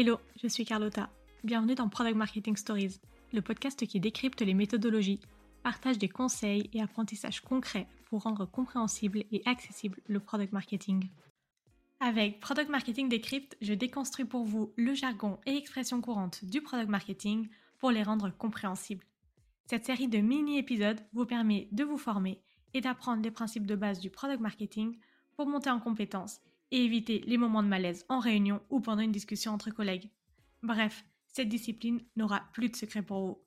Hello, je suis Carlotta. Bienvenue dans Product Marketing Stories, le podcast qui décrypte les méthodologies, partage des conseils et apprentissages concrets pour rendre compréhensible et accessible le product marketing. Avec Product Marketing Decrypt, je déconstruis pour vous le jargon et expressions courantes du product marketing pour les rendre compréhensibles. Cette série de mini-épisodes vous permet de vous former et d'apprendre les principes de base du product marketing pour monter en compétences et éviter les moments de malaise en réunion ou pendant une discussion entre collègues. Bref, cette discipline n'aura plus de secret pour vous.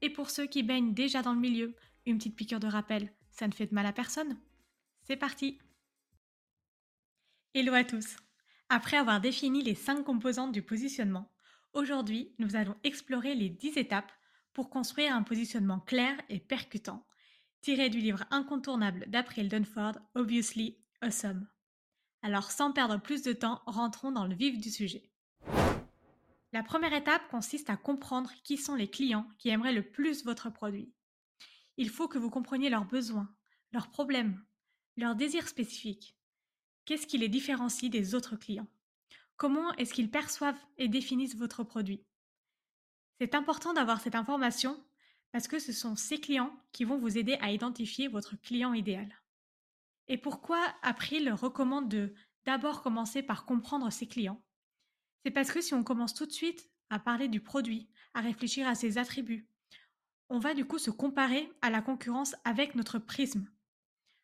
Et pour ceux qui baignent déjà dans le milieu, une petite piqûre de rappel, ça ne fait de mal à personne. C'est parti Hello à tous Après avoir défini les 5 composantes du positionnement, aujourd'hui nous allons explorer les 10 étapes pour construire un positionnement clair et percutant, tiré du livre incontournable d'April Dunford, Obviously Awesome. Alors sans perdre plus de temps, rentrons dans le vif du sujet. La première étape consiste à comprendre qui sont les clients qui aimeraient le plus votre produit. Il faut que vous compreniez leurs besoins, leurs problèmes, leurs désirs spécifiques. Qu'est-ce qui les différencie des autres clients? Comment est-ce qu'ils perçoivent et définissent votre produit? C'est important d'avoir cette information parce que ce sont ces clients qui vont vous aider à identifier votre client idéal. Et pourquoi April recommande de d'abord commencer par comprendre ses clients? C'est parce que si on commence tout de suite à parler du produit, à réfléchir à ses attributs, on va du coup se comparer à la concurrence avec notre prisme.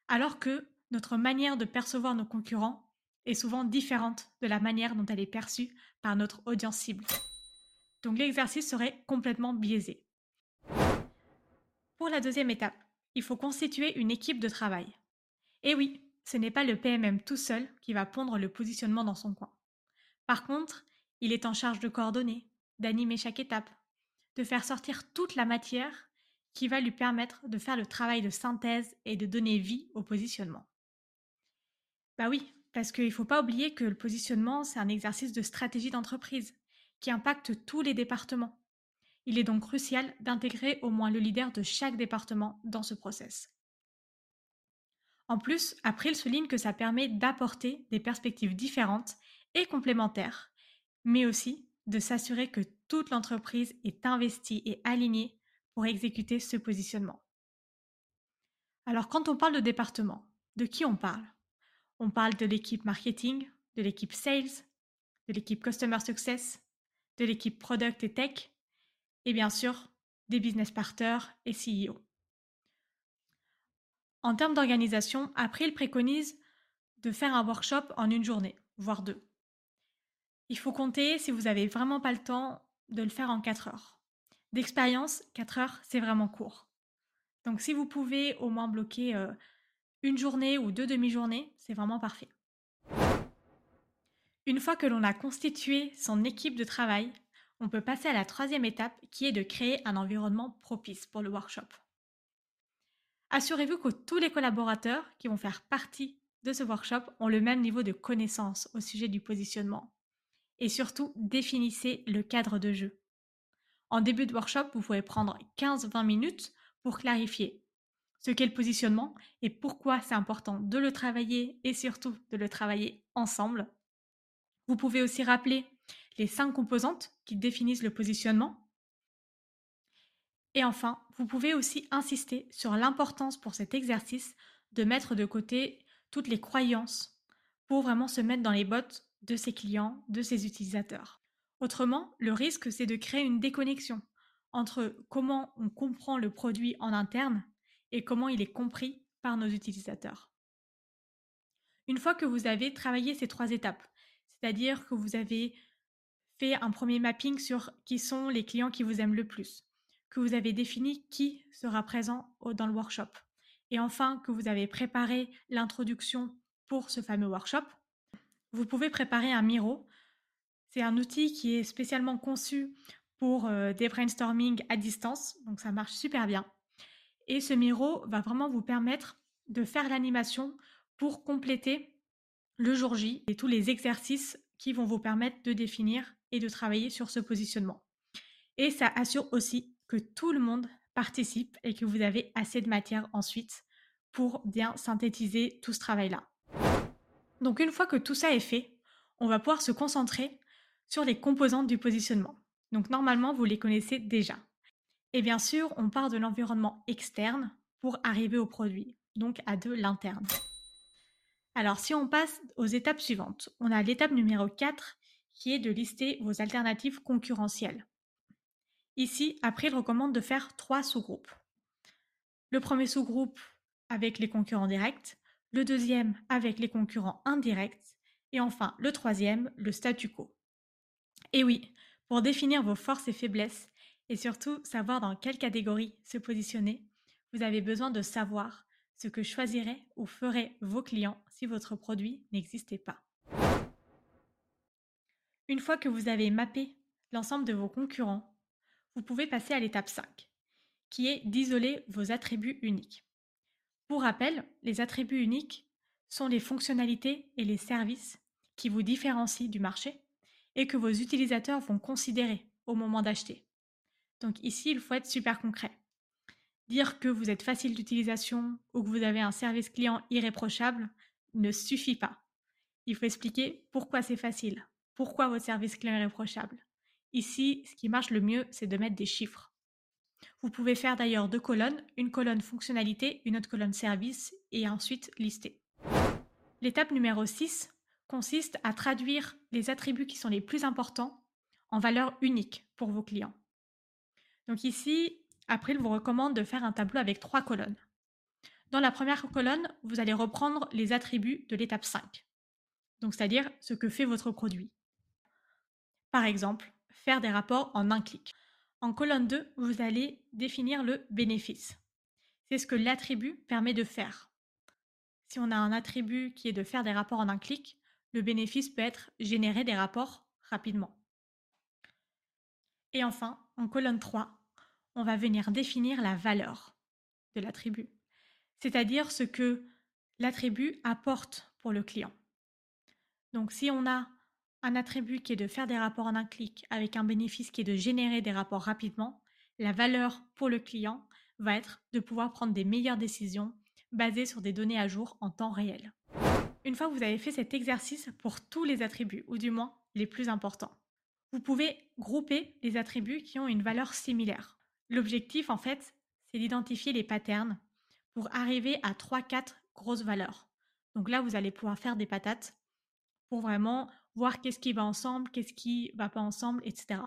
Alors que notre manière de percevoir nos concurrents est souvent différente de la manière dont elle est perçue par notre audience cible. Donc l'exercice serait complètement biaisé. Pour la deuxième étape, il faut constituer une équipe de travail. Et oui, ce n'est pas le PMM tout seul qui va pondre le positionnement dans son coin. Par contre, il est en charge de coordonner, d'animer chaque étape, de faire sortir toute la matière qui va lui permettre de faire le travail de synthèse et de donner vie au positionnement. Bah oui, parce qu'il ne faut pas oublier que le positionnement, c'est un exercice de stratégie d'entreprise qui impacte tous les départements. Il est donc crucial d'intégrer au moins le leader de chaque département dans ce process. En plus, April souligne que ça permet d'apporter des perspectives différentes et complémentaires, mais aussi de s'assurer que toute l'entreprise est investie et alignée pour exécuter ce positionnement. Alors quand on parle de département, de qui on parle? On parle de l'équipe marketing, de l'équipe sales, de l'équipe customer success, de l'équipe product et tech, et bien sûr des business partners et CEO. En termes d'organisation, April préconise de faire un workshop en une journée, voire deux. Il faut compter, si vous n'avez vraiment pas le temps, de le faire en 4 heures. D'expérience, 4 heures, c'est vraiment court. Donc si vous pouvez au moins bloquer euh, une journée ou deux demi-journées, c'est vraiment parfait. Une fois que l'on a constitué son équipe de travail, on peut passer à la troisième étape qui est de créer un environnement propice pour le workshop. Assurez-vous que tous les collaborateurs qui vont faire partie de ce workshop ont le même niveau de connaissance au sujet du positionnement. Et surtout, définissez le cadre de jeu. En début de workshop, vous pouvez prendre 15-20 minutes pour clarifier ce qu'est le positionnement et pourquoi c'est important de le travailler et surtout de le travailler ensemble. Vous pouvez aussi rappeler les cinq composantes qui définissent le positionnement et enfin, vous pouvez aussi insister sur l'importance pour cet exercice de mettre de côté toutes les croyances pour vraiment se mettre dans les bottes de ses clients, de ses utilisateurs. Autrement, le risque, c'est de créer une déconnexion entre comment on comprend le produit en interne et comment il est compris par nos utilisateurs. Une fois que vous avez travaillé ces trois étapes, c'est-à-dire que vous avez fait un premier mapping sur qui sont les clients qui vous aiment le plus, que vous avez défini qui sera présent dans le workshop. Et enfin, que vous avez préparé l'introduction pour ce fameux workshop, vous pouvez préparer un Miro. C'est un outil qui est spécialement conçu pour euh, des brainstorming à distance, donc ça marche super bien. Et ce Miro va vraiment vous permettre de faire l'animation pour compléter le jour J et tous les exercices qui vont vous permettre de définir et de travailler sur ce positionnement. Et ça assure aussi que tout le monde participe et que vous avez assez de matière ensuite pour bien synthétiser tout ce travail-là. Donc une fois que tout ça est fait, on va pouvoir se concentrer sur les composantes du positionnement. Donc normalement, vous les connaissez déjà. Et bien sûr, on part de l'environnement externe pour arriver au produit, donc à de l'interne. Alors si on passe aux étapes suivantes, on a l'étape numéro 4 qui est de lister vos alternatives concurrentielles. Ici, après, il recommande de faire trois sous-groupes. Le premier sous-groupe avec les concurrents directs, le deuxième avec les concurrents indirects, et enfin le troisième, le statu quo. Et oui, pour définir vos forces et faiblesses, et surtout savoir dans quelle catégorie se positionner, vous avez besoin de savoir ce que choisiraient ou feraient vos clients si votre produit n'existait pas. Une fois que vous avez mappé l'ensemble de vos concurrents, vous pouvez passer à l'étape 5, qui est d'isoler vos attributs uniques. Pour rappel, les attributs uniques sont les fonctionnalités et les services qui vous différencient du marché et que vos utilisateurs vont considérer au moment d'acheter. Donc ici, il faut être super concret. Dire que vous êtes facile d'utilisation ou que vous avez un service client irréprochable ne suffit pas. Il faut expliquer pourquoi c'est facile, pourquoi votre service client est irréprochable. Ici, ce qui marche le mieux, c'est de mettre des chiffres. Vous pouvez faire d'ailleurs deux colonnes, une colonne fonctionnalité, une autre colonne service, et ensuite lister. L'étape numéro 6 consiste à traduire les attributs qui sont les plus importants en valeurs uniques pour vos clients. Donc ici, April vous recommande de faire un tableau avec trois colonnes. Dans la première colonne, vous allez reprendre les attributs de l'étape 5, donc c'est-à-dire ce que fait votre produit. Par exemple, faire des rapports en un clic. En colonne 2, vous allez définir le bénéfice. C'est ce que l'attribut permet de faire. Si on a un attribut qui est de faire des rapports en un clic, le bénéfice peut être générer des rapports rapidement. Et enfin, en colonne 3, on va venir définir la valeur de l'attribut, c'est-à-dire ce que l'attribut apporte pour le client. Donc si on a un attribut qui est de faire des rapports en un clic avec un bénéfice qui est de générer des rapports rapidement, la valeur pour le client va être de pouvoir prendre des meilleures décisions basées sur des données à jour en temps réel. Une fois que vous avez fait cet exercice pour tous les attributs, ou du moins les plus importants, vous pouvez grouper les attributs qui ont une valeur similaire. L'objectif, en fait, c'est d'identifier les patterns pour arriver à 3-4 grosses valeurs. Donc là, vous allez pouvoir faire des patates pour vraiment voir qu'est-ce qui va ensemble, qu'est-ce qui va pas ensemble, etc.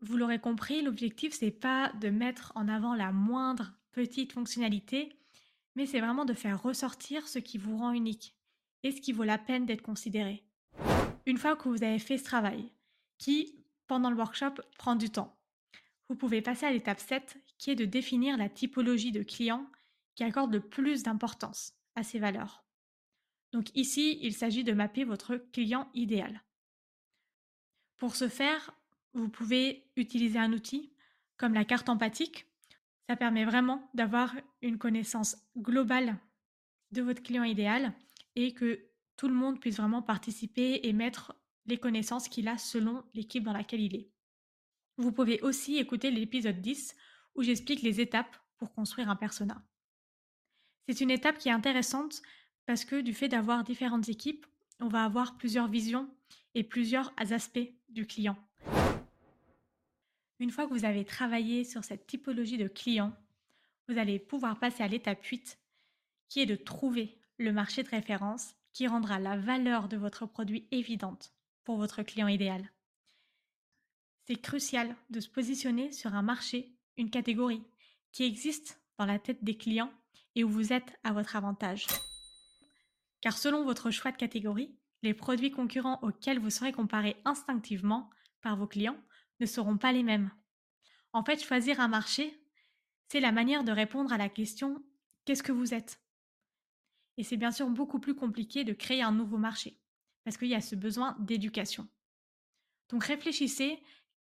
Vous l'aurez compris, l'objectif, c'est pas de mettre en avant la moindre petite fonctionnalité, mais c'est vraiment de faire ressortir ce qui vous rend unique et ce qui vaut la peine d'être considéré. Une fois que vous avez fait ce travail, qui, pendant le workshop, prend du temps, vous pouvez passer à l'étape 7, qui est de définir la typologie de clients qui accorde le plus d'importance à ces valeurs. Donc ici, il s'agit de mapper votre client idéal. Pour ce faire, vous pouvez utiliser un outil comme la carte empathique. Ça permet vraiment d'avoir une connaissance globale de votre client idéal et que tout le monde puisse vraiment participer et mettre les connaissances qu'il a selon l'équipe dans laquelle il est. Vous pouvez aussi écouter l'épisode 10 où j'explique les étapes pour construire un persona. C'est une étape qui est intéressante parce que du fait d'avoir différentes équipes, on va avoir plusieurs visions et plusieurs aspects du client. Une fois que vous avez travaillé sur cette typologie de client, vous allez pouvoir passer à l'étape 8, qui est de trouver le marché de référence qui rendra la valeur de votre produit évidente pour votre client idéal. C'est crucial de se positionner sur un marché, une catégorie, qui existe dans la tête des clients et où vous êtes à votre avantage. Car selon votre choix de catégorie, les produits concurrents auxquels vous serez comparé instinctivement par vos clients ne seront pas les mêmes. En fait, choisir un marché, c'est la manière de répondre à la question qu'est-ce que vous êtes? Et c'est bien sûr beaucoup plus compliqué de créer un nouveau marché, parce qu'il y a ce besoin d'éducation. Donc réfléchissez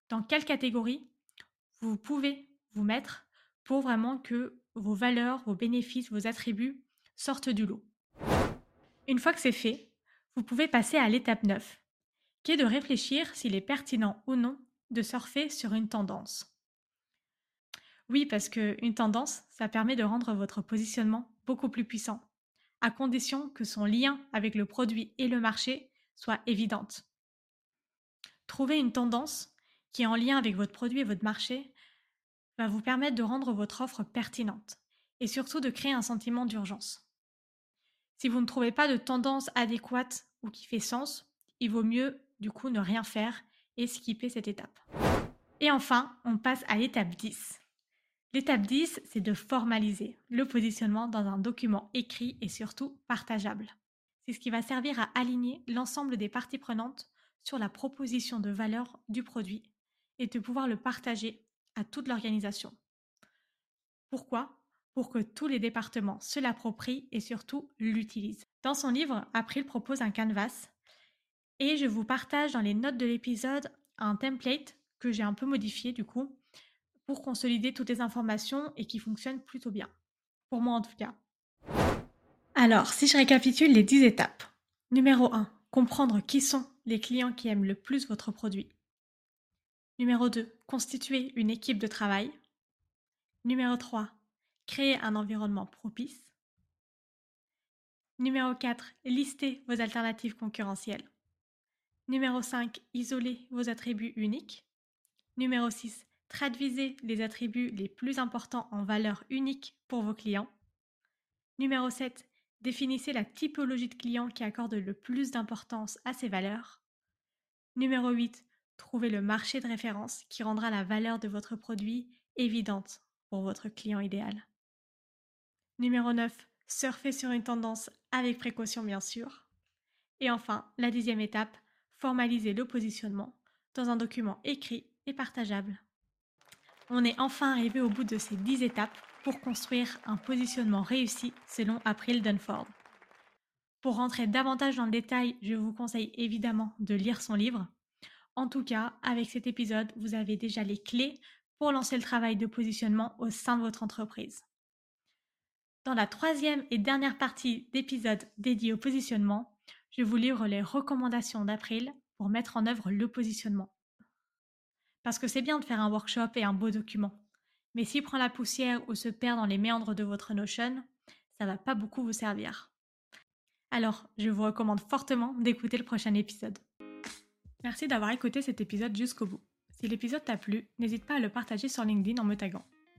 dans quelle catégorie vous pouvez vous mettre pour vraiment que vos valeurs, vos bénéfices, vos attributs sortent du lot. Une fois que c'est fait, vous pouvez passer à l'étape 9, qui est de réfléchir s'il est pertinent ou non de surfer sur une tendance. Oui, parce qu'une tendance, ça permet de rendre votre positionnement beaucoup plus puissant, à condition que son lien avec le produit et le marché soit évidente. Trouver une tendance qui est en lien avec votre produit et votre marché va vous permettre de rendre votre offre pertinente et surtout de créer un sentiment d'urgence. Si vous ne trouvez pas de tendance adéquate ou qui fait sens, il vaut mieux du coup ne rien faire et skipper cette étape. Et enfin, on passe à l'étape 10. L'étape 10, c'est de formaliser le positionnement dans un document écrit et surtout partageable. C'est ce qui va servir à aligner l'ensemble des parties prenantes sur la proposition de valeur du produit et de pouvoir le partager à toute l'organisation. Pourquoi? Pour que tous les départements se l'approprient et surtout l'utilisent. Dans son livre, April propose un canvas et je vous partage dans les notes de l'épisode un template que j'ai un peu modifié du coup pour consolider toutes les informations et qui fonctionne plutôt bien. Pour moi en tout cas. Alors, si je récapitule les 10 étapes. Numéro 1. Comprendre qui sont les clients qui aiment le plus votre produit. Numéro 2. Constituer une équipe de travail. Numéro 3. Créer un environnement propice. Numéro 4. Lister vos alternatives concurrentielles. Numéro 5. Isoler vos attributs uniques. Numéro 6. Traduisez les attributs les plus importants en valeurs uniques pour vos clients. Numéro 7. Définissez la typologie de clients qui accorde le plus d'importance à ces valeurs. Numéro 8. Trouvez le marché de référence qui rendra la valeur de votre produit évidente pour votre client idéal. Numéro 9. Surfez sur une tendance avec précaution bien sûr. Et enfin, la dixième étape, formalisez le positionnement dans un document écrit et partageable. On est enfin arrivé au bout de ces 10 étapes pour construire un positionnement réussi selon April Dunford. Pour rentrer davantage dans le détail, je vous conseille évidemment de lire son livre. En tout cas, avec cet épisode, vous avez déjà les clés pour lancer le travail de positionnement au sein de votre entreprise. Dans la troisième et dernière partie d'épisode dédié au positionnement, je vous livre les recommandations d'April pour mettre en œuvre le positionnement. Parce que c'est bien de faire un workshop et un beau document. Mais s'il prend la poussière ou se perd dans les méandres de votre Notion, ça va pas beaucoup vous servir. Alors, je vous recommande fortement d'écouter le prochain épisode. Merci d'avoir écouté cet épisode jusqu'au bout. Si l'épisode t'a plu, n'hésite pas à le partager sur LinkedIn en me taguant.